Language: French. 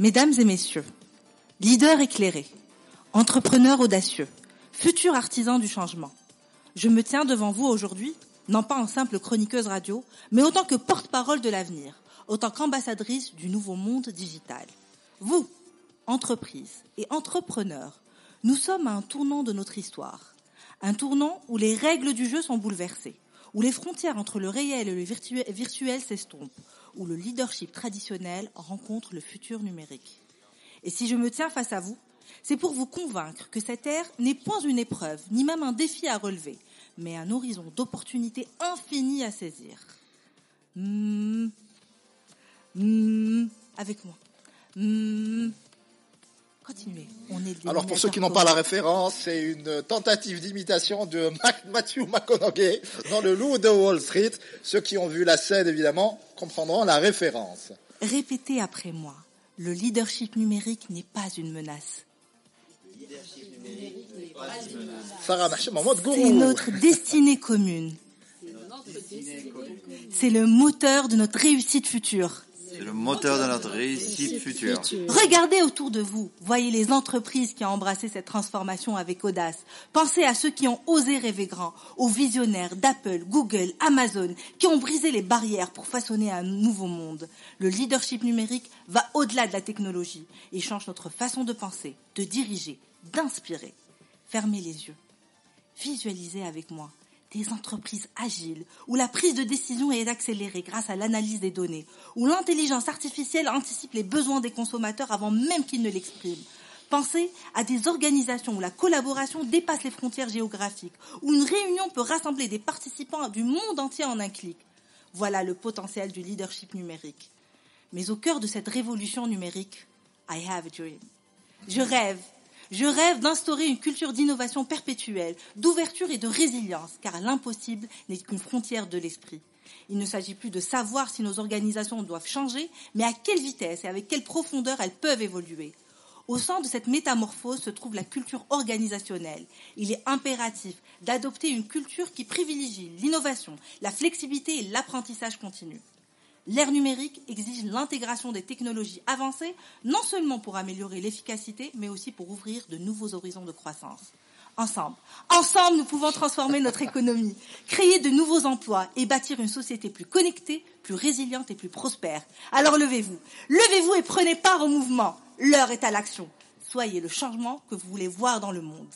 Mesdames et messieurs, leaders éclairés, entrepreneurs audacieux, futurs artisans du changement, je me tiens devant vous aujourd'hui, non pas en simple chroniqueuse radio, mais autant que porte-parole de l'avenir, autant qu'ambassadrice du nouveau monde digital. Vous, entreprises et entrepreneurs, nous sommes à un tournant de notre histoire. Un tournant où les règles du jeu sont bouleversées, où les frontières entre le réel et le virtuel s'estompent, où le leadership traditionnel rencontre le futur numérique. Et si je me tiens face à vous, c'est pour vous convaincre que cette ère n'est point une épreuve, ni même un défi à relever, mais un horizon d'opportunités infinies à saisir. Mmh. Mmh. Avec moi. Mmh. Continuez. On est Alors pour ceux qui n'ont pas la référence, c'est une tentative d'imitation de Matthew McConaughey dans Le Loup de Wall Street. Ceux qui ont vu la scène, évidemment, comprendront la référence. Répétez après moi. Le leadership numérique n'est pas une menace. Sarah C'est notre destinée commune. C'est le moteur de notre réussite future. C'est le moteur de notre réussite future. Regardez autour de vous. Voyez les entreprises qui ont embrassé cette transformation avec audace. Pensez à ceux qui ont osé rêver grand, aux visionnaires d'Apple, Google, Amazon, qui ont brisé les barrières pour façonner un nouveau monde. Le leadership numérique va au-delà de la technologie et change notre façon de penser, de diriger, d'inspirer. Fermez les yeux. Visualisez avec moi des entreprises agiles, où la prise de décision est accélérée grâce à l'analyse des données, où l'intelligence artificielle anticipe les besoins des consommateurs avant même qu'ils ne l'expriment. Pensez à des organisations où la collaboration dépasse les frontières géographiques, où une réunion peut rassembler des participants du monde entier en un clic. Voilà le potentiel du leadership numérique. Mais au cœur de cette révolution numérique, I have a dream. Je rêve je rêve d'instaurer une culture d'innovation perpétuelle, d'ouverture et de résilience, car l'impossible n'est qu'une frontière de l'esprit. Il ne s'agit plus de savoir si nos organisations doivent changer, mais à quelle vitesse et avec quelle profondeur elles peuvent évoluer. Au centre de cette métamorphose se trouve la culture organisationnelle. Il est impératif d'adopter une culture qui privilégie l'innovation, la flexibilité et l'apprentissage continu. L'ère numérique exige l'intégration des technologies avancées, non seulement pour améliorer l'efficacité, mais aussi pour ouvrir de nouveaux horizons de croissance. Ensemble, ensemble, nous pouvons transformer notre économie, créer de nouveaux emplois et bâtir une société plus connectée, plus résiliente et plus prospère. Alors levez-vous, levez-vous et prenez part au mouvement. L'heure est à l'action. Soyez le changement que vous voulez voir dans le monde.